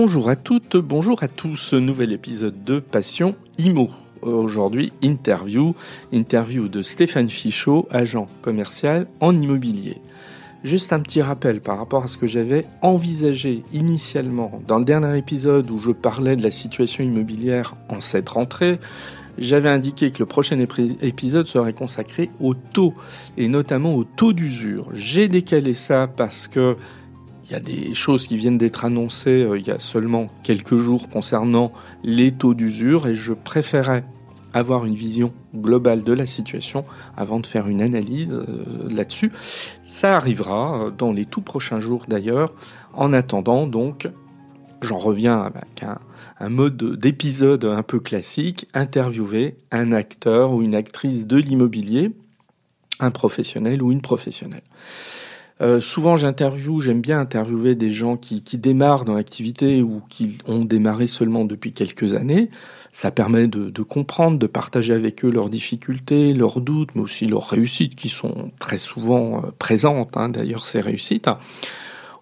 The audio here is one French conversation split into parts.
Bonjour à toutes, bonjour à tous, nouvel épisode de Passion Imo. Aujourd'hui, interview, interview de Stéphane Fichot, agent commercial en immobilier. Juste un petit rappel par rapport à ce que j'avais envisagé initialement dans le dernier épisode où je parlais de la situation immobilière en cette rentrée. J'avais indiqué que le prochain épisode serait consacré au taux et notamment au taux d'usure. J'ai décalé ça parce que il y a des choses qui viennent d'être annoncées euh, il y a seulement quelques jours concernant les taux d'usure et je préférais avoir une vision globale de la situation avant de faire une analyse euh, là-dessus. Ça arrivera euh, dans les tout prochains jours d'ailleurs. En attendant, donc, j'en reviens avec un, un mode d'épisode un peu classique, interviewer un acteur ou une actrice de l'immobilier, un professionnel ou une professionnelle. Euh, souvent, j'interviewe, j'aime bien interviewer des gens qui, qui démarrent dans l'activité ou qui ont démarré seulement depuis quelques années. Ça permet de, de, comprendre, de partager avec eux leurs difficultés, leurs doutes, mais aussi leurs réussites qui sont très souvent euh, présentes. Hein, D'ailleurs, ces réussites.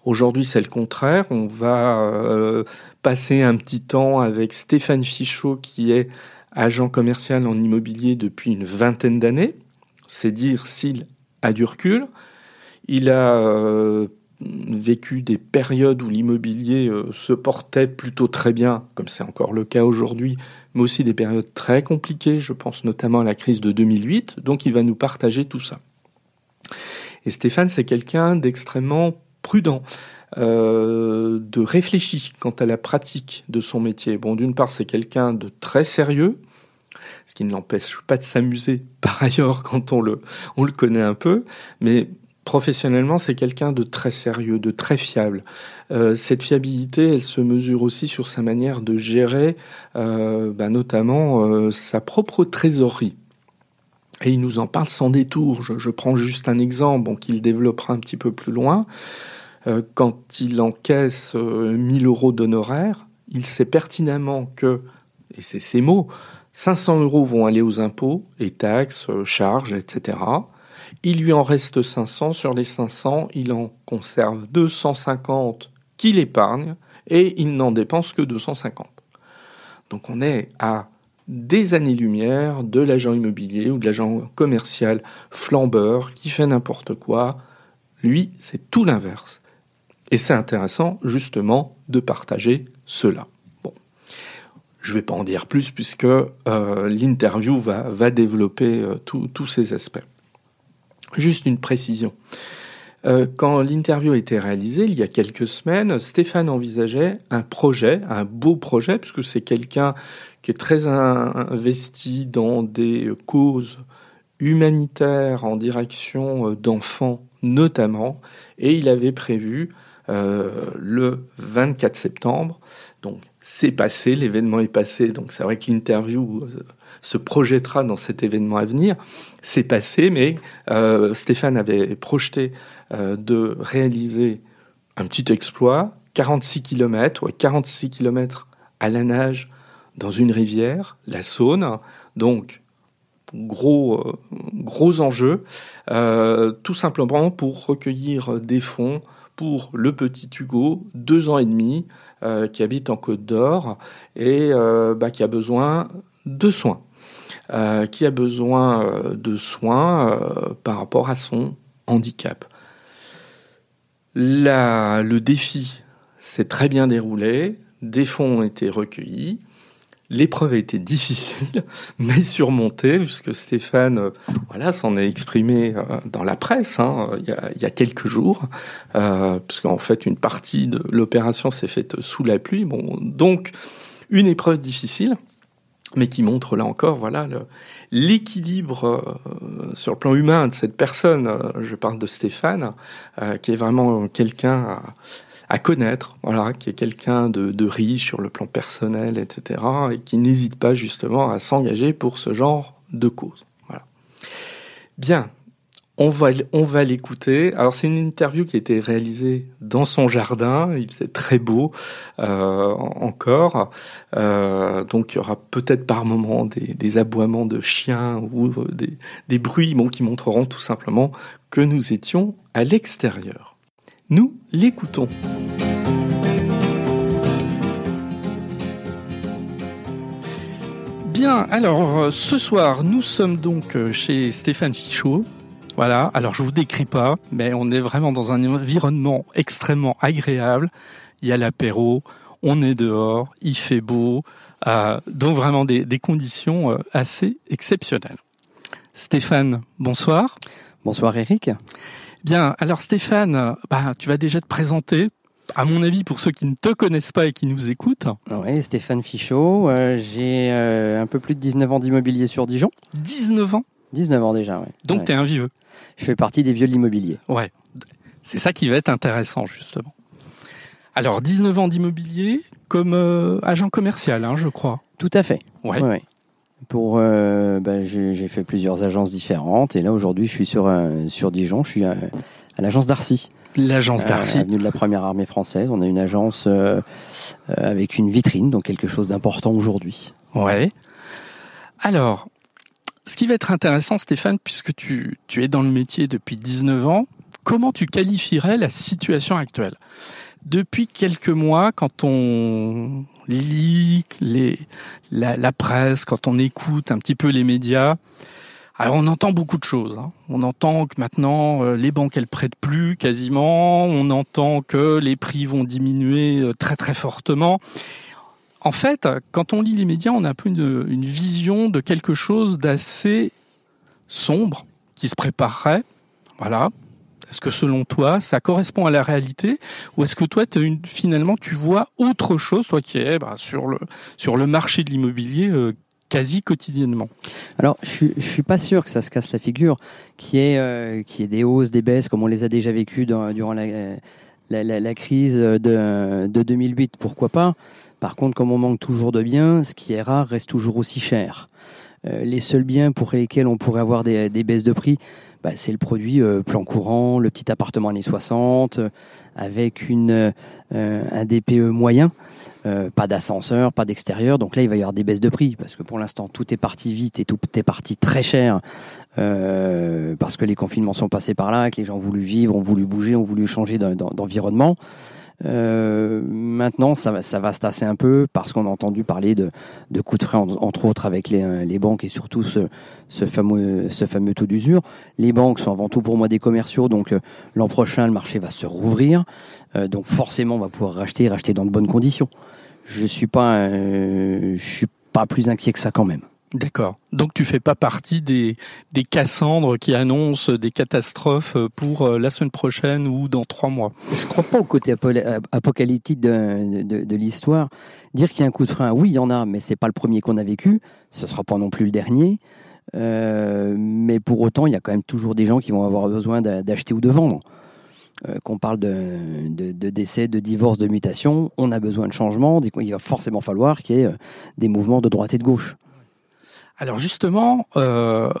Aujourd'hui, c'est le contraire. On va euh, passer un petit temps avec Stéphane Fichot, qui est agent commercial en immobilier depuis une vingtaine d'années. C'est dire s'il a du recul. Il a euh, vécu des périodes où l'immobilier euh, se portait plutôt très bien, comme c'est encore le cas aujourd'hui, mais aussi des périodes très compliquées, je pense notamment à la crise de 2008, donc il va nous partager tout ça. Et Stéphane, c'est quelqu'un d'extrêmement prudent. Euh, de réfléchi quant à la pratique de son métier. Bon, d'une part, c'est quelqu'un de très sérieux, ce qui ne l'empêche pas de s'amuser par ailleurs quand on le, on le connaît un peu, mais Professionnellement, c'est quelqu'un de très sérieux, de très fiable. Euh, cette fiabilité, elle se mesure aussi sur sa manière de gérer, euh, bah, notamment euh, sa propre trésorerie. Et il nous en parle sans détour. Je, prends juste un exemple qu'il développera un petit peu plus loin. Quand il encaisse 1000 euros d'honoraires, il sait pertinemment que, et c'est ses mots, 500 euros vont aller aux impôts et taxes, charges, etc. Il lui en reste 500. Sur les 500, il en conserve 250 qu'il épargne et il n'en dépense que 250. Donc on est à des années-lumière de l'agent immobilier ou de l'agent commercial flambeur qui fait n'importe quoi. Lui, c'est tout l'inverse. Et c'est intéressant justement de partager cela. Bon, je ne vais pas en dire plus puisque euh, l'interview va, développer euh, tous ces aspects. Juste une précision. Euh, quand l'interview a été réalisée, il y a quelques semaines, Stéphane envisageait un projet, un beau projet, puisque c'est quelqu'un qui est très investi dans des causes humanitaires en direction euh, d'enfants notamment, et il avait prévu euh, le 24 septembre, donc c'est passé, l'événement est passé, donc c'est vrai que l'interview se projettera dans cet événement à venir. C'est passé, mais euh, Stéphane avait projeté euh, de réaliser un petit exploit, 46 km, ouais, 46 km à la nage dans une rivière, la Saône, donc gros euh, gros enjeu, euh, tout simplement pour recueillir des fonds pour le petit Hugo, deux ans et demi, qui habite en Côte d'Or et bah, qui a besoin de soins. Euh, qui a besoin euh, de soins euh, par rapport à son handicap. Le défi s'est très bien déroulé, des fonds ont été recueillis, L'épreuve a été difficile, mais surmontée, puisque Stéphane voilà, s'en est exprimé dans la presse hein, il, y a, quelques jours, puisqu'en fait une partie de l'opération s'est faite sous la pluie. Bon, donc une épreuve difficile, mais qui montre là encore voilà l'équilibre euh, sur le plan humain de cette personne. Euh, je parle de Stéphane, euh, qui est vraiment quelqu'un à, connaître, voilà, qui est quelqu'un de, de, riche sur le plan personnel, etc., et qui n'hésite pas justement à s'engager pour ce genre de cause. Voilà. Bien. On va, l'écouter. Alors c'est une interview qui a été réalisée dans son jardin. Il faisait très beau euh, encore. Euh, donc il y aura peut-être par moment des, aboiements de chiens ou des, des bruits qui montreront tout simplement que nous étions à l'extérieur. Nous l'écoutons. Bien, alors euh, ce soir, nous sommes donc euh, chez Stéphane Fichot. Voilà, alors je vous décris pas, mais on est vraiment dans un environnement extrêmement agréable. Il y a l'apéro, on est dehors, il fait beau, euh, donc vraiment des, des conditions euh, assez exceptionnelles. Stéphane, bonsoir. Bonsoir Eric. Bien, alors Stéphane, bah, tu vas déjà te présenter à mon avis, pour ceux qui ne te connaissent pas et qui nous écoutent. Oui, Stéphane Fichot. Euh, j'ai euh, un peu plus de 19 ans d'immobilier sur Dijon. 19 ans? 19 ans déjà, oui. Donc ouais. tu es un vieux. Je fais partie des vieux de l'immobilier. Ouais. C'est ça qui va être intéressant, justement. Alors, 19 ans d'immobilier comme euh, agent commercial, hein, je crois. Tout à fait. Ouais. ouais. Pour, euh, bah, j'ai fait plusieurs agences différentes et là aujourd'hui je suis sur euh, sur Dijon, je suis à, à l'agence Darcy. L'agence Darcy. Euh, de la première armée française. On a une agence avec une vitrine, donc quelque chose d'important aujourd'hui. Ouais. Alors, ce qui va être intéressant, Stéphane, puisque tu, es dans le métier depuis 19 ans, comment tu qualifierais la situation actuelle? Depuis quelques mois, quand on lit la, presse, quand on écoute un petit peu les médias, alors on entend beaucoup de choses. Hein. On entend que maintenant euh, les banques elles prêtent plus quasiment. On entend que les prix vont diminuer euh, très très fortement. En fait, quand on lit les médias, on a un peu une, vision de quelque chose d'assez sombre qui se préparerait. Voilà. Est-ce que selon toi, ça correspond à la réalité ou est-ce que toi, finalement, tu vois autre chose, toi qui es bah, sur le marché de l'immobilier euh, quasi quotidiennement? Alors, je je suis pas sûr que ça se casse la figure, qui est euh, des hausses, des baisses, comme on les a déjà vécues durant la, crise de 2008. Pourquoi pas? Par contre, comme on manque toujours de biens, ce qui est rare reste toujours aussi cher. Euh, les seuls biens pour lesquels on pourrait avoir des, baisses de prix, bah, c'est le produit euh, plan courant, le petit appartement années 60, euh, avec un DPE moyen. Pas d'ascenseur, pas d'extérieur. Donc là, il va y avoir des baisses de prix parce que pour l'instant, tout est parti vite et tout est parti très cher parce que les confinements sont passés par là, que les gens ont voulu vivre, ont voulu bouger, ont voulu changer d'environnement. Euh, maintenant, ça va, ça va se tasser un peu parce qu'on a entendu parler de, de coups de frein, entre autres avec les, les banques et surtout ce, ce fameux, ce fameux taux d'usure. Les banques sont avant tout pour moi des commerciaux, donc euh, l'an prochain, le marché va se rouvrir. Euh, donc forcément, on va pouvoir racheter, racheter dans de bonnes conditions. Je suis pas, euh, je suis pas plus inquiet que ça quand même. D'accord. Donc tu fais pas partie des, des Cassandres qui annoncent des catastrophes pour la semaine prochaine ou dans trois mois. Je crois pas au côté apocalyptique de, l'histoire. Dire qu'il y a un coup de frein, oui, il y en a, mais c'est pas le premier qu'on a vécu. Ce sera pas non plus le dernier. Euh, mais pour autant, il y a quand même toujours des gens qui vont avoir besoin d'acheter ou de vendre. Euh, qu'on parle de, de, de, décès, de divorce, de mutation, on a besoin de changement. Il va forcément falloir qu'il y ait des mouvements de droite et de gauche. Alors justement, euh,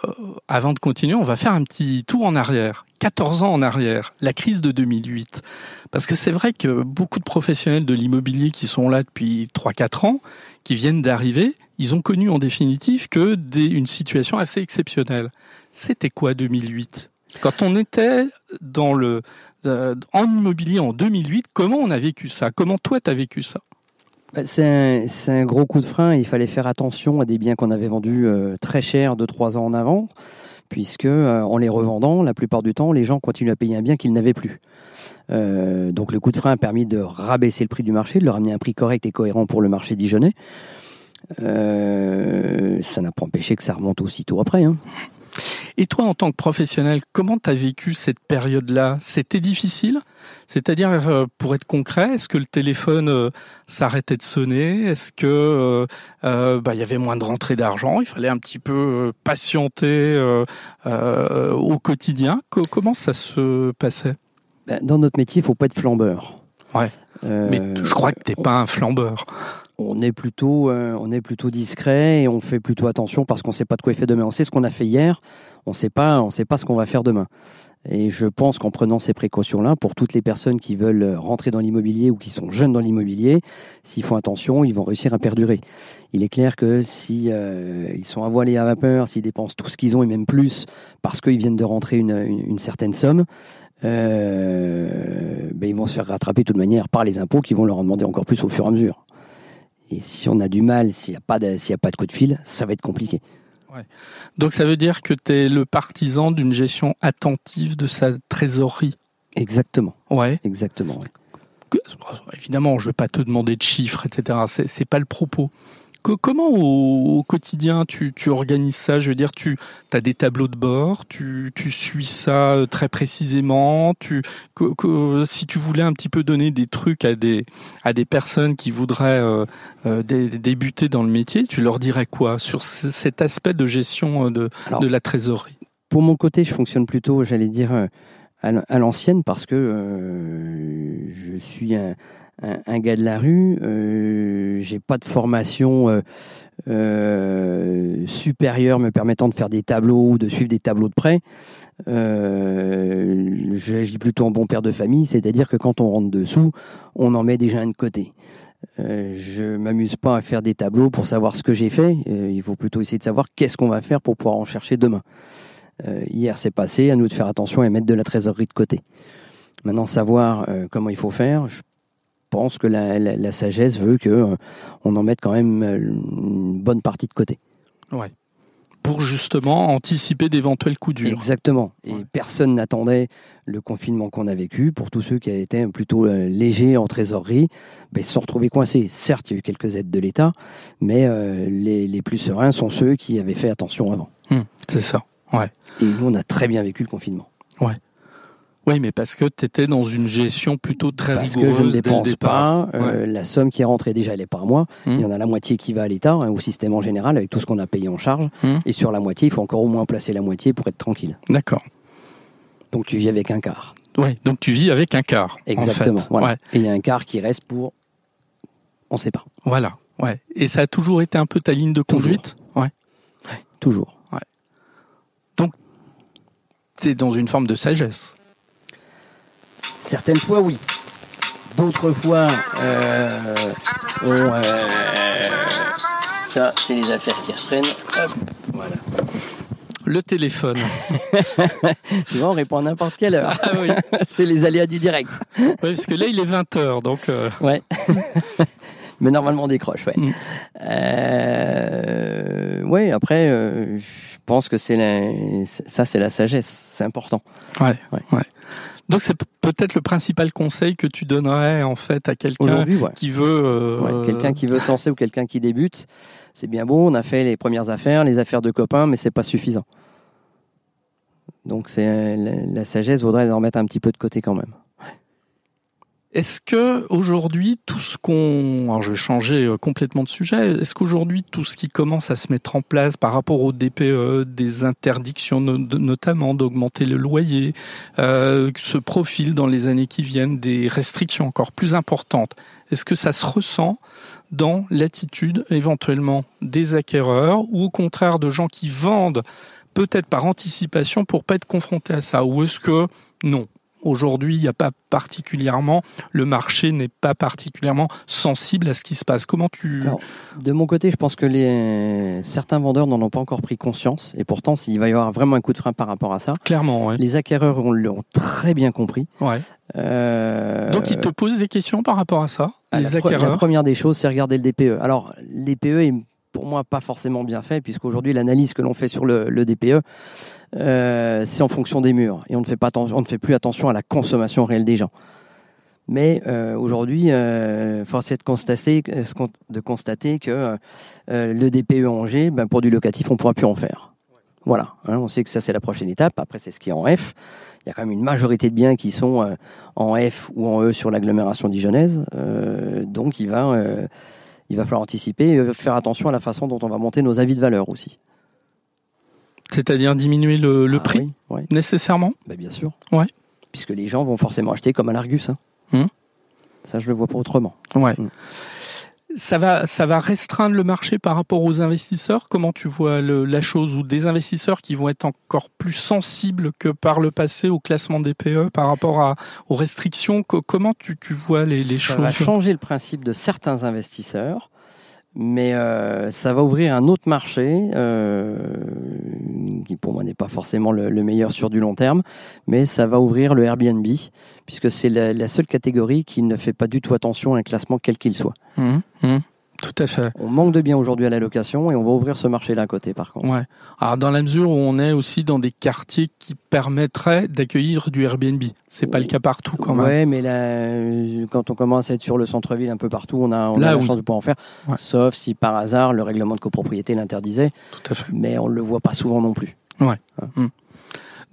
avant de continuer, on va faire un petit tour en arrière. 14 ans en arrière, la crise de 2008. Parce que c'est vrai que beaucoup de professionnels de l'immobilier qui sont là depuis 3-4 ans, qui viennent d'arriver, ils ont connu en définitive que des, une situation assez exceptionnelle. C'était quoi 2008 Quand on était dans le, euh, en immobilier en 2008, comment on a vécu ça? Comment toi tu as vécu ça? C'est un, gros coup de frein. Il fallait faire attention à des biens qu'on avait vendus euh, très cher de trois ans en avant, puisque euh, en les revendant, la plupart du temps, les gens continuent à payer un bien qu'ils n'avaient plus. Euh, donc le coup de frein a permis de rabaisser le prix du marché, de le ramener un prix correct et cohérent pour le marché dijonnais. Ça n'a pas empêché que ça remonte aussitôt après. Hein. Et toi, en tant que professionnel, comment tu as vécu cette période-là? C'était difficile? C'est-à-dire, euh, pour être concret, est-ce que le téléphone euh, s'arrêtait de sonner? Est-ce que euh, bah, il y avait moins de rentrée d'argent? Il fallait un petit peu patienter au quotidien? Comment ça se passait? Ben, Dans notre métier, il faut pas être flambeur. Ouais. Mais je crois que t'es pas un flambeur. On est plutôt, euh, on est plutôt discret et on fait plutôt attention parce qu'on ne sait pas de quoi il fait demain. On sait ce qu'on a fait hier, on sait pas, on sait pas ce qu'on va faire demain. Et je pense qu'en prenant ces précautions-là, pour toutes les personnes qui veulent rentrer dans l'immobilier ou qui sont jeunes dans l'immobilier, s'ils font attention, ils vont réussir à perdurer. Il est clair que si euh, ils sont avoilés à vapeur, s'ils dépensent tout ce qu'ils ont et même plus parce qu'ils viennent de rentrer une, certaine somme, euh, ben ils vont se faire rattraper de toute manière par les impôts qui vont leur en demander encore plus au fur et à mesure. Et si on a du mal, s'il n'y a, pas de, s'il a pas de coup de fil, ça va être compliqué. Ouais. Donc ça veut dire que tu es le partisan d'une gestion attentive de sa trésorerie. Exactement. Ouais. Exactement. Évidemment, je ne vais pas te demander de chiffres, etc. C'est, c'est pas le propos comment au, quotidien tu, organises ça? Je veux dire, tu as des tableaux de bord, tu, suis ça euh, très précisément. Tu, si tu voulais un petit peu donner des trucs à des, à des personnes qui voudraient euh, euh, débuter dans le métier, tu leur dirais quoi sur cet aspect de gestion de, de la trésorerie? Pour mon côté, je fonctionne plutôt, j'allais dire, à l'ancienne parce que je suis un un, gars de la rue. Euh, j'ai pas de formation euh, euh, supérieure me permettant de faire des tableaux ou de suivre des tableaux de près. Euh, J'agis plutôt en bon père de famille, c'est-à-dire que quand on rentre dessous, on en met déjà un de côté. Euh, je m'amuse pas à faire des tableaux pour savoir ce que j'ai fait. Il faut plutôt essayer de savoir qu'est-ce qu'on va faire pour pouvoir en chercher demain. Euh, hier, c'est passé. À nous de faire attention et mettre de la trésorerie de côté. Maintenant, savoir comment il faut faire, pense que la, sagesse veut que euh, on en mette quand même euh, une bonne partie de côté. Ouais. Pour justement anticiper d'éventuels coups durs. Exactement. Et personne n'attendait le confinement qu'on a vécu. Pour tous ceux qui été plutôt euh, légers en trésorerie, ben, ils se sont retrouvés coincés. Certes, il y a eu quelques aides de l'État, mais les, les, plus sereins sont ceux qui avaient fait attention avant. Hum, c'est ça. Ouais. Et nous, on a très bien vécu le confinement. Ouais. Oui, mais parce que tu étais dans une gestion plutôt très parce rigoureuse que je ne dépense pas. Euh, la somme qui est rentrée déjà, elle est par mois. Hum. Il y en a la moitié qui va à l'État, hein, au système en général, avec tout ce qu'on a payé en charge. Hum. Et sur la moitié, il faut encore au moins placer la moitié pour être tranquille. D'accord. Donc tu vis avec un quart. Oui, donc tu vis avec un quart. Exactement. Voilà. Et il y a un quart qui reste pour. On ne sait pas. Voilà. Ouais. Et ça a toujours été un peu ta ligne de conduite? Toujours. Ouais. Toujours. Ouais. Donc, tu es dans une forme de sagesse. Certaines fois, oui. D'autres fois, euh, euh, ça, c'est les affaires qui reprennent. voilà. Le téléphone. tu vois, on répond à n'importe quelle heure. Ah, oui. c'est les aléas du direct. Oui, parce que là, il est 20h, donc... Euh... Ouais. Mais normalement, on décroche, ouais. Mm. Euh, ouais, après, euh, je pense que c'est la... ça, c'est la sagesse. C'est important. Ouais, ouais. ouais. Donc c'est peut-être le principal conseil que tu donnerais en fait à quelqu'un qui veut euh... quelqu'un qui veut se lancer ou quelqu'un qui débute. C'est bien beau, on a fait les premières affaires, les affaires de copains, mais c'est pas suffisant. Donc c'est la sagesse vaudrait en mettre un petit peu de côté quand même. Est-ce que aujourd'hui tout ce qu'on, alors je vais changer euh, complètement de sujet, est-ce qu'aujourd'hui tout ce qui commence à se mettre en place par rapport au DPE, des interdictions notamment d'augmenter le loyer, euh, se profile dans les années qui viennent des restrictions encore plus importantes, est-ce que ça se ressent dans l'attitude éventuellement des acquéreurs ou au contraire de gens qui vendent peut-être par anticipation pour pas être confrontés à ça, ou est-ce que non, Aujourd'hui, il n'y a pas particulièrement, le marché n'est pas particulièrement sensible à ce qui se passe. Comment tu... de mon côté, je pense que les... certains vendeurs n'en ont pas encore pris conscience. Et pourtant, s'il va y avoir vraiment un coup de frein par rapport à ça. Clairement, Les acquéreurs l'ont très bien compris. Ouais. Euh, Donc, ils te posent des questions par rapport à ça, les la acquéreurs La première des choses, c'est regarder le DPE. Alors, les DPE est pour moi pas forcément bien fait, puisqu'aujourd'hui, l'analyse que l'on fait sur le, DPE, euh, c'est en fonction des murs et on ne fait pas on ne fait plus attention à la consommation réelle des gens. Mais euh, aujourd'hui, euh, force est de constater, de constater que euh, le DPE Angers, ben, pour du locatif, on ne pourra plus en faire. Voilà, hein, on sait que ça c'est la prochaine étape. Après, c'est ce qui est en F. Il y a quand même une majorité de biens qui sont euh, en F ou en E sur l'agglomération dijonnaise. Euh, donc, il va, il va falloir anticiper et faire attention à la façon dont on va monter nos avis de valeur aussi. C'est-à-dire diminuer le, ah prix nécessairement? Bah, Bien sûr. Ouais. Puisque les gens vont forcément acheter comme à l'Argus. Hein. Hmm. Ça, je le vois pas autrement. Ouais. Hmm. Ça va, ça va restreindre le marché par rapport aux investisseurs? Comment tu vois le, la chose ou des investisseurs qui vont être encore plus sensibles que par le passé au classement des PE par rapport à, aux restrictions? Comment tu, tu vois les, les ça choses? va changer le principe de certains investisseurs, mais euh, ça va ouvrir un autre marché euh, qui pour moi n'est pas forcément le, le meilleur sur du long terme, mais ça va ouvrir le Airbnb puisque c'est la, seule catégorie qui ne fait pas du tout attention à un classement quel qu'il soit. Hum, hum, Tout à fait. On manque de biens aujourd'hui à la location et on va ouvrir ce marché-là à côté par contre. Ouais. Alors dans la mesure où on est aussi dans des quartiers qui permettraient d'accueillir du Airbnb, c'est pas le cas partout quand même. Ouais, mais là, euh, quand on commence à être sur le centre-ville un peu partout, on a, on Là, a la oui. chance de pouvoir en faire. Ouais. Sauf si par hasard le règlement de copropriété l'interdisait, Tout à fait. mais on ne le voit pas souvent non plus.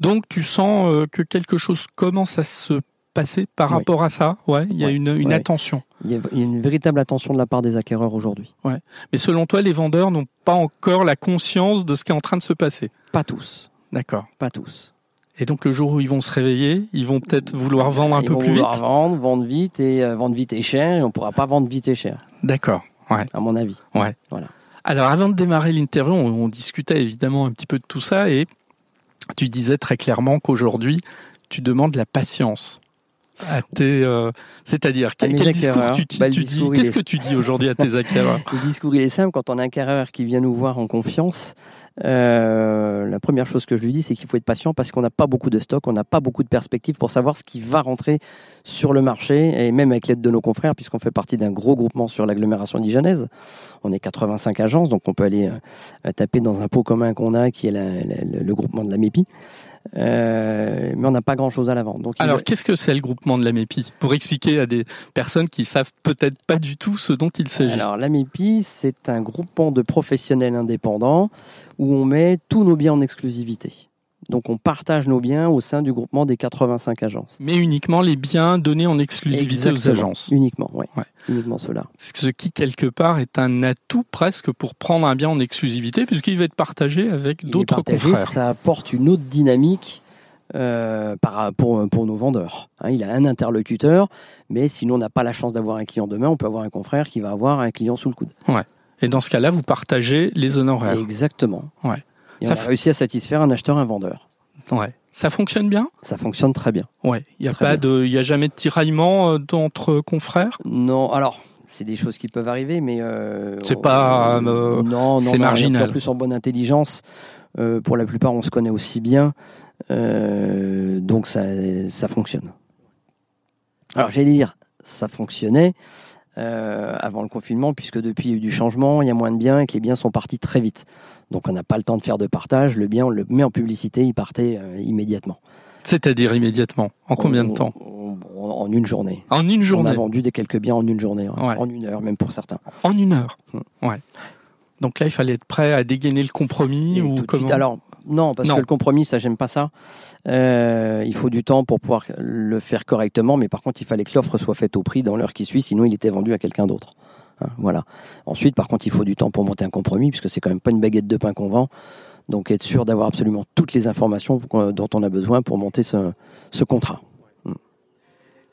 Donc tu sens euh, que quelque chose commence à se passer par Oui. rapport à ça? Ouais, il y a Ouais. une, une Ouais. attention. Il y, a, une véritable attention de la part des acquéreurs aujourd'hui. Mais selon toi, les vendeurs n'ont pas encore la conscience de ce qui est en train de se passer? Pas tous, D'accord. pas tous. Et donc le jour où ils vont se réveiller, ils vont peut-être vouloir vendre un Ils peu vont plus vouloir vite. vendre, vendre vite et euh, vendre vite et cher, et on pourra pas vendre vite et cher, D'accord. Ouais. à mon avis. Alors avant de démarrer l'interview, on, on discutait évidemment un petit peu de tout ça et tu disais très clairement qu'aujourd'hui, tu demandes la patience. À tes, euh, c'est-à-dire quel, mes quel discours acquéreurs. tu, tu- Bah, tu dis discours, Qu'est-ce est- que tu dis aujourd'hui à tes acquéreurs? Le discours il est simple. Quand on a un acquéreur qui vient nous voir en confiance, euh, la première chose que je lui dis, c'est qu'il faut être patient parce qu'on n'a pas beaucoup de stock, on n'a pas beaucoup de perspectives pour savoir ce qui va rentrer sur le marché et même avec l'aide de nos confrères, puisqu'on fait partie d'un gros groupement sur l'agglomération dijonnaise. On est 85 agences, donc on peut aller euh, taper dans un pot commun qu'on a, qui est la- la- le, groupement de la MEPI. Euh, mais on n'a pas grand chose à la vente. Donc, Alors qu'est-ce que c'est le groupement de la MEPI Pour expliquer à des personnes qui savent peut-être pas du tout ce dont il s'agit. Alors, l'AMIPI, c'est un groupement de professionnels indépendants où on met tous nos biens en exclusivité. Donc, on partage nos biens au sein du groupement des 85 agences. Mais uniquement les biens donnés en exclusivité aux Exactement. agences. Uniquement, ouais. Ouais. Uniquement cela. Ce qui, quelque part, est un atout presque pour prendre un bien en exclusivité, puisqu'il va être partagé avec d'autres confrères. Ça apporte une autre dynamique euh, pour, pour nos vendeurs. Hein, il a un interlocuteur, mais si nous, on n'a pas la chance d'avoir un client demain, on peut avoir un confrère qui va avoir un client sous le coude. Et dans ce cas-là, vous partagez les honoraires. Exactement. Ouais. Et Ça on a réussi à satisfaire un acheteur, un vendeur. Ouais. Ça fonctionne bien? Ça fonctionne très bien. Ouais. Il y a Très pas bien. de, il a jamais de tiraillement euh, entre confrères? Non, alors c'est des choses qui peuvent arriver, mais euh, C'est pas, euh, non, non, c'est marginal. En plus, en bonne intelligence, euh, pour la plupart, on se connaît aussi bien, donc ça, ça fonctionne. Alors j'allais dire, ça fonctionnait euh, avant le confinement, puisque depuis il y a eu du changement, il y a moins de biens et que les biens sont partis très vite. Donc on n'a pas le temps de faire de partage. Le bien, on le met en publicité, il partait euh, immédiatement. C'est-à-dire immédiatement. En combien de temps? on- on- En une journée. En une On a journée. vendu des quelques biens en une journée, hein, Ouais. en une heure même pour certains. En une heure. Hmm. Ouais. Donc là, il fallait être prêt à dégainer le compromis Et ou comment suite, Alors non, parce Non. que le compromis, ça j'aime pas ça. Euh, il faut du temps pour pouvoir le faire correctement, mais par contre, il fallait que l'offre soit faite au prix dans l'heure qui suit, sinon il était vendu à quelqu'un d'autre. Hein, voilà. Ensuite, par contre, il faut du temps pour monter un compromis, puisque c'est quand même pas une baguette de pain qu'on vend. Donc, être sûr d'avoir absolument toutes les informations dont on a besoin pour monter ce, ce contrat.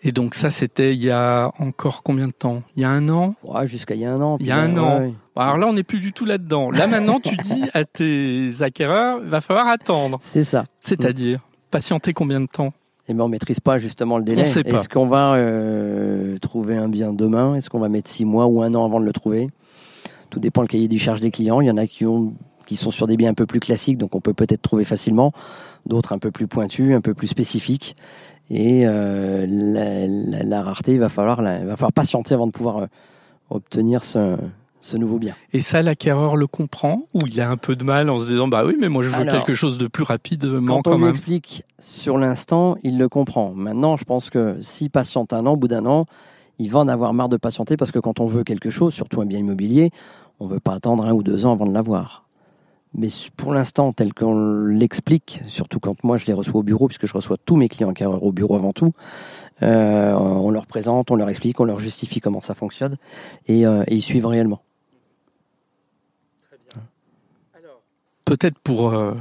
Et donc ça, c'était il y a encore combien de temps? Il y a un an? Ouais, Jusqu'à il y a un an. Il y a un an. ouais. Alors là, on n'est plus du tout là-dedans. Là, maintenant, tu dis à tes acquéreurs, il va falloir attendre. C'est ça. C'est-à-dire, patienter combien de temps? Eh ben, on maîtrise pas justement le délai. On sait pas. Est-ce qu'on va euh, trouver un bien demain? Est-ce qu'on va mettre six mois ou un an avant de le trouver? Tout dépend le cahier du charge des clients. Il y en a qui ont qui sont sur des biens un peu plus classiques, donc on peut peut-être trouver facilement. D'autres un peu plus pointus, un peu plus spécifiques. Et euh, la, la- la rareté, il va falloir, la- il va falloir patienter avant de pouvoir euh, obtenir ce, ce nouveau bien. Et ça, l'acquéreur le comprend Ou il a un peu de mal en se disant, bah oui, mais moi, je veux Alors, quelque chose de plus rapidement Quand quand, on même. explique sur l'instant, il le comprend. Maintenant, je pense que s'il patiente un an, au bout d'un an, il va en avoir marre de patienter parce que quand on veut quelque chose, surtout un bien immobilier, on ne veut pas attendre un ou deux ans avant de l'avoir. Mais pour l'instant, tel qu'on l'explique, surtout quand moi je les reçois au bureau, puisque je reçois tous mes clients acquéreurs au bureau avant tout, euh, on leur présente, on leur explique, on leur justifie comment ça fonctionne, et, euh, ils suivent réellement. Peut-être pour, euh,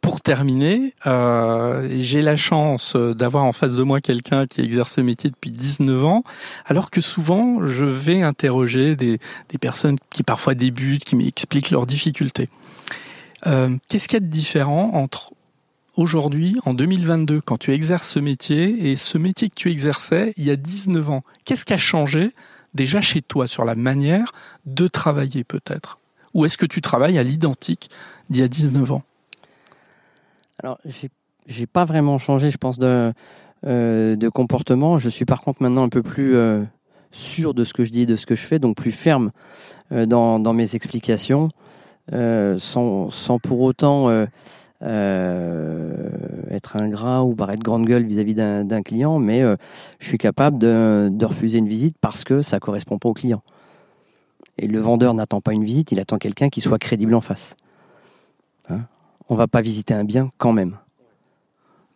pour terminer, j'ai la chance d'avoir en face de moi quelqu'un qui exerce ce métier depuis 19 ans, alors que souvent je vais interroger des, des personnes qui parfois débutent, qui m'expliquent leurs difficultés. Euh, Qu'est-ce qu'il y a de différent entre aujourd'hui, en 2022, quand tu exerces ce métier et ce métier que tu exerçais il y a 19 ans? Qu'est-ce qui a changé déjà chez toi sur la manière de travailler peut-être? Ou est-ce que tu travailles à l'identique d'il y a 19 ans? Alors, j'ai pas vraiment changé, je pense, de, euh, de comportement. Je suis par contre maintenant un peu plus euh, sûr de ce que je dis et de ce que je fais, donc plus ferme euh, dans, dans, mes explications, sans, sans, pour autant euh, être ingrat ou paraître grande gueule vis-à-vis d'un client, mais je suis capable de, de, refuser une visite parce que ça correspond pas au client. Et le vendeur n'attend pas une visite, il attend quelqu'un qui soit crédible en face. Hein? On va pas visiter un bien quand même.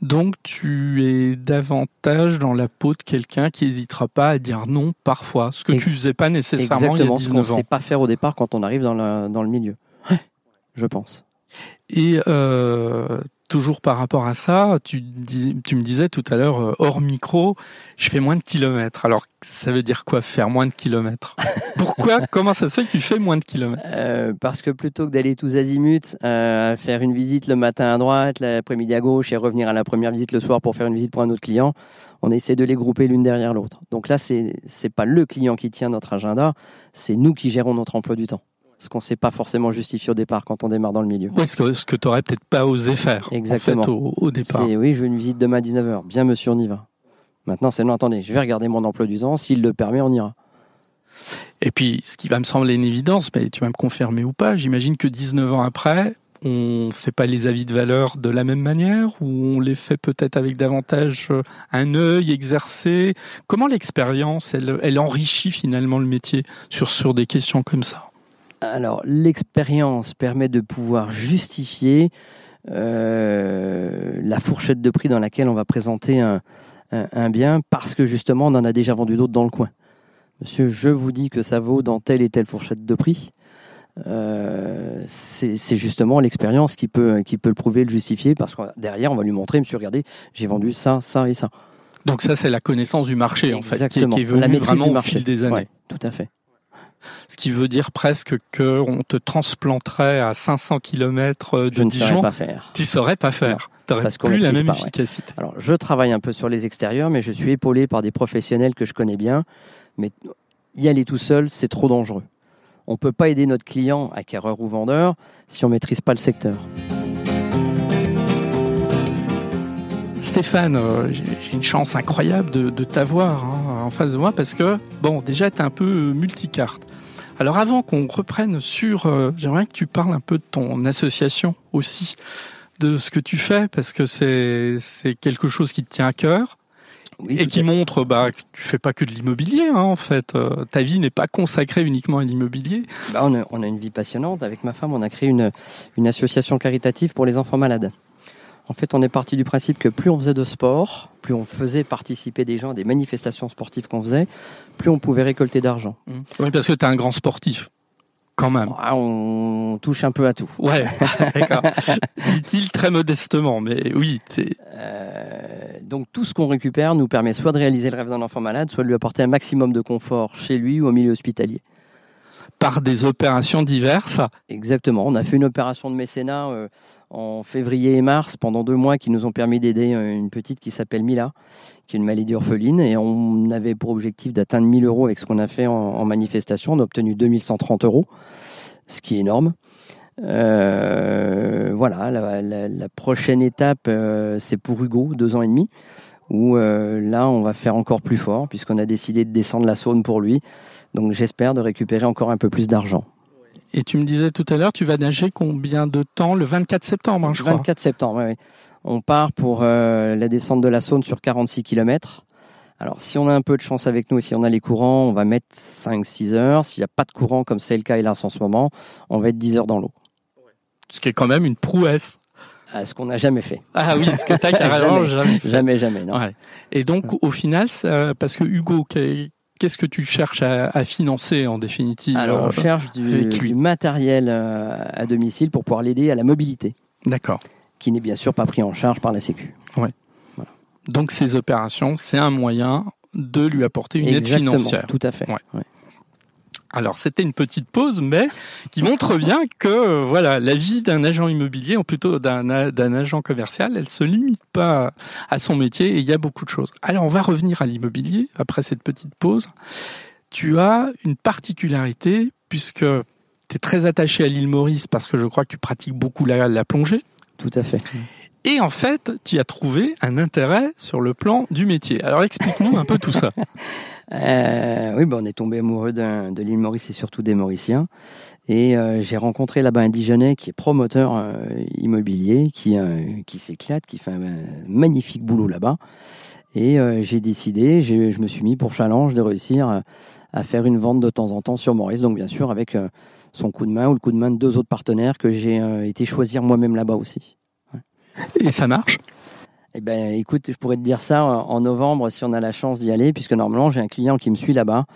Donc tu es davantage dans la peau de quelqu'un qui n'hésitera pas à dire non parfois, ce que tu tu faisais pas nécessairement il y a 19 ce qu'on ans. sait pas faire au départ quand on arrive dans, la, dans le milieu. Je pense. Et euh, toujours par rapport à ça, tu, dis, tu me disais tout à l'heure, euh, hors micro, je fais moins de kilomètres. Alors, ça veut dire quoi, faire moins de kilomètres? Pourquoi? Comment ça se fait que tu fais moins de kilomètres? Euh, Parce que plutôt que d'aller tous azimuts, euh, faire une visite le matin à droite, l'après-midi à gauche et revenir à la première visite le soir pour faire une visite pour un autre client, on essaie de les grouper l'une derrière l'autre. Donc là, c'est c'est pas le client qui tient notre agenda, c'est nous qui gérons notre emploi du temps ce qu'on ne sait pas forcément justifier au départ quand on démarre dans le milieu. Oui, ce que, ce que tu n'aurais peut-être pas osé faire Exactement. En fait, au, au, départ. Oui, je veux une visite demain à 19h. Bien, monsieur, on y va. Maintenant, c'est non, attendez, je vais regarder mon emploi du temps. S'il le permet, on ira. Et puis, ce qui va me sembler une évidence, mais tu vas me confirmer ou pas, j'imagine que 19 ans après, on ne fait pas les avis de valeur de la même manière ou on les fait peut-être avec davantage un œil exercé? Comment l'expérience, elle, elle enrichit finalement le métier sur, sur des questions comme ça? Alors, l'expérience permet de pouvoir justifier euh, la fourchette de prix dans laquelle on va présenter un, un, un, bien parce que justement, on en a déjà vendu d'autres dans le coin. Monsieur, je vous dis que ça vaut dans telle et telle fourchette de prix. Euh, c'est justement l'expérience qui peut, qui peut le prouver, le justifier, parce que derrière, on va lui montrer, monsieur, regardez, j'ai vendu ça, ça et ça. Donc ça, c'est la connaissance du marché, en fait, qui, qui est venue vraiment au fil des années. Ouais, tout à fait ce qui veut dire presque qu'on te transplanterait à 500 km de je Dijon. Ne saurais pas faire. Tu saurais pas faire. Tu plus la même pas, efficacité. Ouais. Alors, je travaille un peu sur les extérieurs, mais je suis épaulé par des professionnels que je connais bien. Mais y aller tout seul, c'est trop dangereux. On peut pas aider notre client, acquéreur ou vendeur, si on maîtrise pas le secteur. Stéphane, euh, j'ai une chance incroyable de, de t'avoir hein, en face de moi parce que, bon, déjà, tu es un peu multicarte. Alors avant qu'on reprenne sur, euh, j'aimerais que tu parles un peu de ton association aussi, de ce que tu fais, parce que c'est c'est quelque chose qui te tient à cœur. Oui, et qui montre bah, que tu fais pas que de l'immobilier hein, en fait. Euh, ta vie n'est pas consacrée uniquement à l'immobilier. Bah, on, a, on a une vie passionnante. Avec ma femme, on a créé une, une association caritative pour les enfants malades. En fait, on est parti du principe que plus on faisait de sport, plus on faisait participer des gens à des manifestations sportives qu'on faisait, plus on pouvait récolter d'argent. Mmh. Oui, parce que tu es un grand sportif. Quand même. Ah, on touche un peu à tout. Ouais, d'accord. Dit-il très modestement, mais oui. Euh, donc tout ce qu'on récupère nous permet soit de réaliser le rêve d'un enfant malade, soit de lui apporter un maximum de confort chez lui ou au milieu hospitalier par des opérations diverses. Exactement. On a fait une opération de mécénat euh, en février et mars pendant deux mois qui nous ont permis d'aider une petite qui s'appelle Mila, qui est une maladie orpheline. Et on avait pour objectif d'atteindre 1000 euros avec ce qu'on a fait en, manifestation. On a obtenu 2130 euros, ce qui est énorme. Euh, voilà, la, prochaine étape, euh, c'est pour Hugo, deux ans et demi, où euh, là, on va faire encore plus fort, puisqu'on a décidé de descendre la Saône pour lui. Donc j'espère de récupérer encore un peu plus d'argent. Et tu me disais tout à l'heure, tu vas nager combien de temps Le 24 septembre, hein, je 24 crois. septembre, oui. On part pour euh, la descente de la Saône sur 46 km. Alors si on a un peu de chance avec nous et si on a les courants, on va mettre 5-6 heures. S'il n'y a pas de courant, comme c'est le cas hélas en ce moment, on va être 10 heures dans l'eau. Ce qui est quand même une prouesse. Ah, ce qu'on n'a jamais fait. Ah oui, ce que tu carrément jamais, jamais fait. Jamais, jamais, non. Ouais. Et donc, au final, parce que Hugo, qu'est-ce que tu cherches à, à, financer en définitive Alors, on euh, cherche du, du matériel euh, à domicile pour pouvoir l'aider à la mobilité. D'accord. qui n'est bien sûr pas pris en charge par la Sécu. Ouais. Donc ces opérations, c'est un moyen de lui apporter une aide financière. Tout à fait. Ouais. Alors c'était une petite pause, mais qui montre bien que euh, voilà, la vie d'un agent immobilier, ou plutôt d'un agent commercial, elle se limite pas à son métier et il y a beaucoup de choses. Alors on va revenir à l'immobilier après cette petite pause. Tu as une particularité puisque tu es très attaché à l'île Maurice parce que je crois que tu pratiques beaucoup la, la plongée. Tout à fait. Et en fait, tu as trouvé un intérêt sur le plan du métier. Alors explique-nous un peu tout ça. Euh, oui, ben, on est tombé amoureux de l'île Maurice et surtout des Mauriciens. Et euh, j'ai rencontré là-bas un Dijonais qui est promoteur euh, immobilier, qui, qui s'éclate, qui fait un, magnifique boulot là-bas. Et j'ai décidé, je me suis mis pour challenge de réussir à faire une vente de temps en temps sur Maurice. Donc bien sûr avec son coup de main ou le coup de main de deux autres partenaires que j'ai été choisir moi-même là-bas aussi. Et ça marche? Eh ben, écoute, je pourrais te dire ça en novembre si on a la chance d'y aller, puisque normalement j'ai un client qui me suit là-bas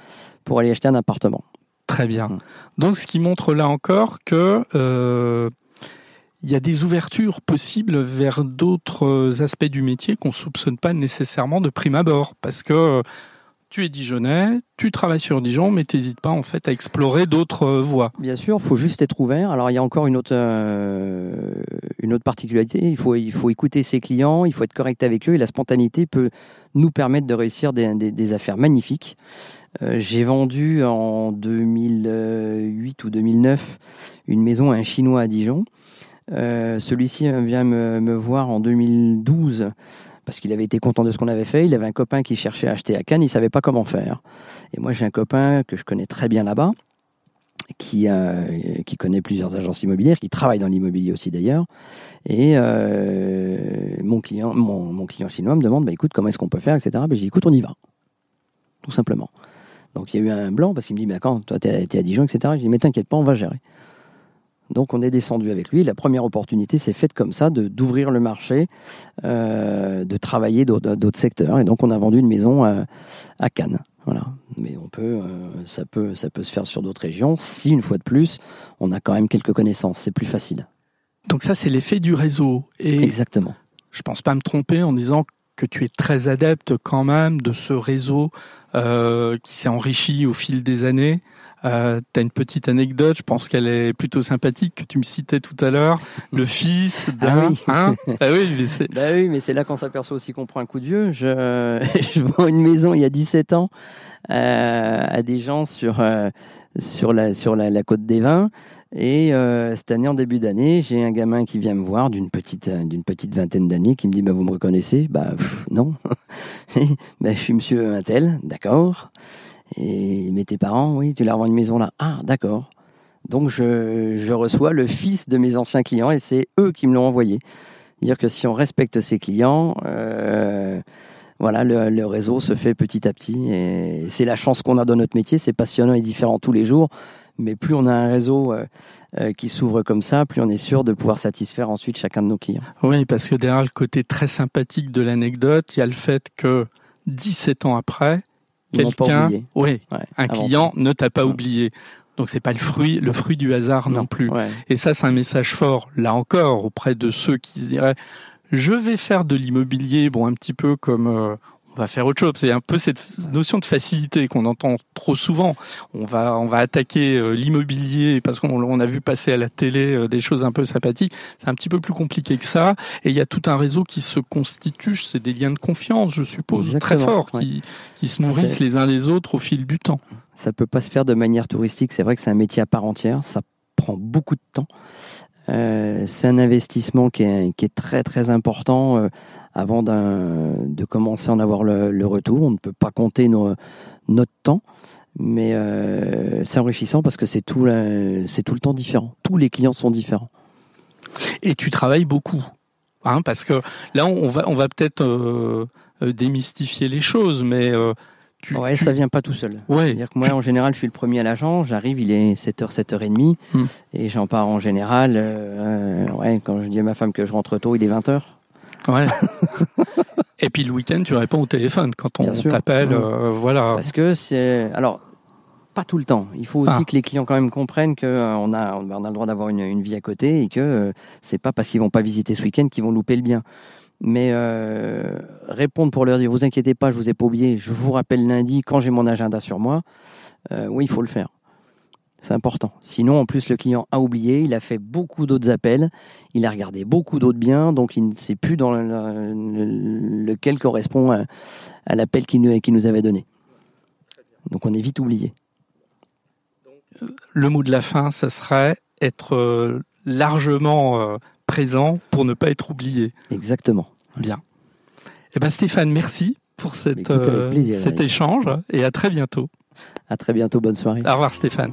pour aller acheter un appartement. Très bien. Mm. Donc, ce qui montre là encore que euh, il y a des ouvertures possibles vers d'autres aspects du métier qu'on soupçonne pas nécessairement de prime abord, parce que tu es Dijonais, tu travailles sur Dijon, mais n'hésites pas en fait à explorer d'autres euh, voies. Bien sûr, il faut juste être ouvert. Alors il y a encore une autre, euh, particularité. Il faut, écouter ses clients, il faut être correct avec eux, et la spontanéité peut nous permettre de réussir des, affaires magnifiques. Euh, j'ai vendu en 2008 ou 2009 une maison à un Chinois à Dijon. Celui-ci vient me voir en 2012 parce qu'il avait été content de ce qu'on avait fait. Il avait un copain qui cherchait à acheter à Cannes, il savait pas comment faire. Et moi, j'ai un copain que je connais très bien là-bas, qui, euh, qui connaît plusieurs agences immobilières, qui travaille dans l'immobilier aussi d'ailleurs. Et euh, mon, client, mon, client chinois me demande, bah, écoute, comment est-ce qu'on peut faire, etc. Ben, je dis, écoute, on y va. Tout simplement. Donc il y a eu un blanc parce qu'il me dit, mais quand toi, tu es, à Dijon, etc. Je dis, mais t'inquiète pas, on va gérer. Donc on est descendu avec lui. La première opportunité s'est faite comme ça, de d'ouvrir le marché, euh, de travailler d'autres secteurs. Et donc on a vendu une maison à, Cannes. Voilà. Mais on peut, euh, ça peut, ça peut se faire sur d'autres régions. Si une fois de plus, on a quand même quelques connaissances, c'est plus facile. Donc ça, c'est l'effet du réseau. Et Exactement. Je pense pas me tromper en disant que tu es très adepte quand même de ce réseau euh, qui s'est enrichi au fil des années. Euh, tu as une petite anecdote, je pense qu'elle est plutôt sympathique, que tu me citais tout à l'heure. Le fils d'un... Ah oui, hein? Ah oui, mais c'est... Bah oui, mais c'est là qu'on s'aperçoit aussi qu'on prend un coup de vieux. Je, je vends une maison il y a 17 ans euh, à des gens sur, euh, sur, la, sur la, la côte des Vins. Et euh, cette année, en début d'année, j'ai un gamin qui vient me voir d'une petite, euh, d'une petite vingtaine d'années qui me dit bah, Vous me reconnaissez? Bah non. bah, je suis monsieur Intel, d'accord. Et mais tes parents, oui, tu leur vends une maison là. Ah, d'accord. Donc je, je, reçois le fils de mes anciens clients et c'est eux qui me l'ont envoyé. C'est-à-dire que si on respecte ses clients, euh, voilà, le, le, réseau se fait petit à petit et c'est la chance qu'on a dans notre métier. C'est passionnant et différent tous les jours, mais plus on a un réseau euh, euh, qui s'ouvre comme ça, plus on est sûr de pouvoir satisfaire ensuite chacun de nos clients. Oui, parce que derrière le côté très sympathique de l'anecdote, il y a le fait que 17 ans après, quelqu'un, oui, un client ne t'a pas oublié. Donc c'est pas le fruit, le fruit du hasard non, plus. Et ça, c'est un message fort, là encore, auprès de ceux qui se diraient, je vais faire de l'immobilier, bon, un petit peu comme euh, va faire autre chose. C'est un peu cette notion de facilité qu'on entend trop souvent. On va on va attaquer euh, l'immobilier parce qu'on a vu passer à la télé euh, des choses un peu sympathiques. C'est un petit peu plus compliqué que ça. Et il y a tout un réseau qui se constitue. C'est des liens de confiance, je suppose, très forts, qui, qui se nourrissent les uns des autres au fil du temps. Ça peut pas se faire de manière touristique. C'est vrai que c'est un métier à part entière. Ça prend beaucoup de temps. Euh, c'est un investissement qui est, très très important euh, avant de commencer à en avoir le, retour. On ne peut pas compter notre temps, mais euh, c'est enrichissant parce que c'est tout, c'est tout le temps différent. Tous les clients sont différents. Et tu travailles beaucoup, hein, parce que là on va, on va peut-être démystifier les choses, mais tu, ouais, ça vient pas tout seul. Ouais. dire que moi, en général, je suis le premier à l'agent. J'arrive, il est 7h, 7h30. Hmm. Et j'en pars en général. Euh, ouais, quand je dis à ma femme que je rentre tôt, il est 20h. Ouais. et puis le week-end, tu réponds au téléphone quand on t'appelle. Euh, voilà. Parce que c'est. Alors, pas tout le temps. Il faut aussi Ah. que les clients quand même comprennent qu'on on a, on a le droit d'avoir une, une vie à côté et que euh, c'est pas parce qu'ils vont pas visiter ce week-end qu'ils vont louper le bien. Mais euh, répondre pour leur dire vous inquiétez pas, je vous ai pas oublié, je vous rappelle lundi quand j'ai mon agenda sur moi. euh, oui, il faut le faire. C'est important. Sinon, en plus, le client a oublié, il a fait beaucoup d'autres appels, il a regardé beaucoup d'autres biens, donc il ne sait plus dans le- le- lequel correspond à, l'appel qu'il nous, avait donné. Donc on est vite oublié. Le mot de la fin, ce serait être euh, largement présent pour ne pas être oublié. Exactement. Bien. Eh ben Stéphane, merci pour cette, euh, plaisir, cet échange et à très bientôt. À très bientôt, bonne soirée. Au revoir Stéphane.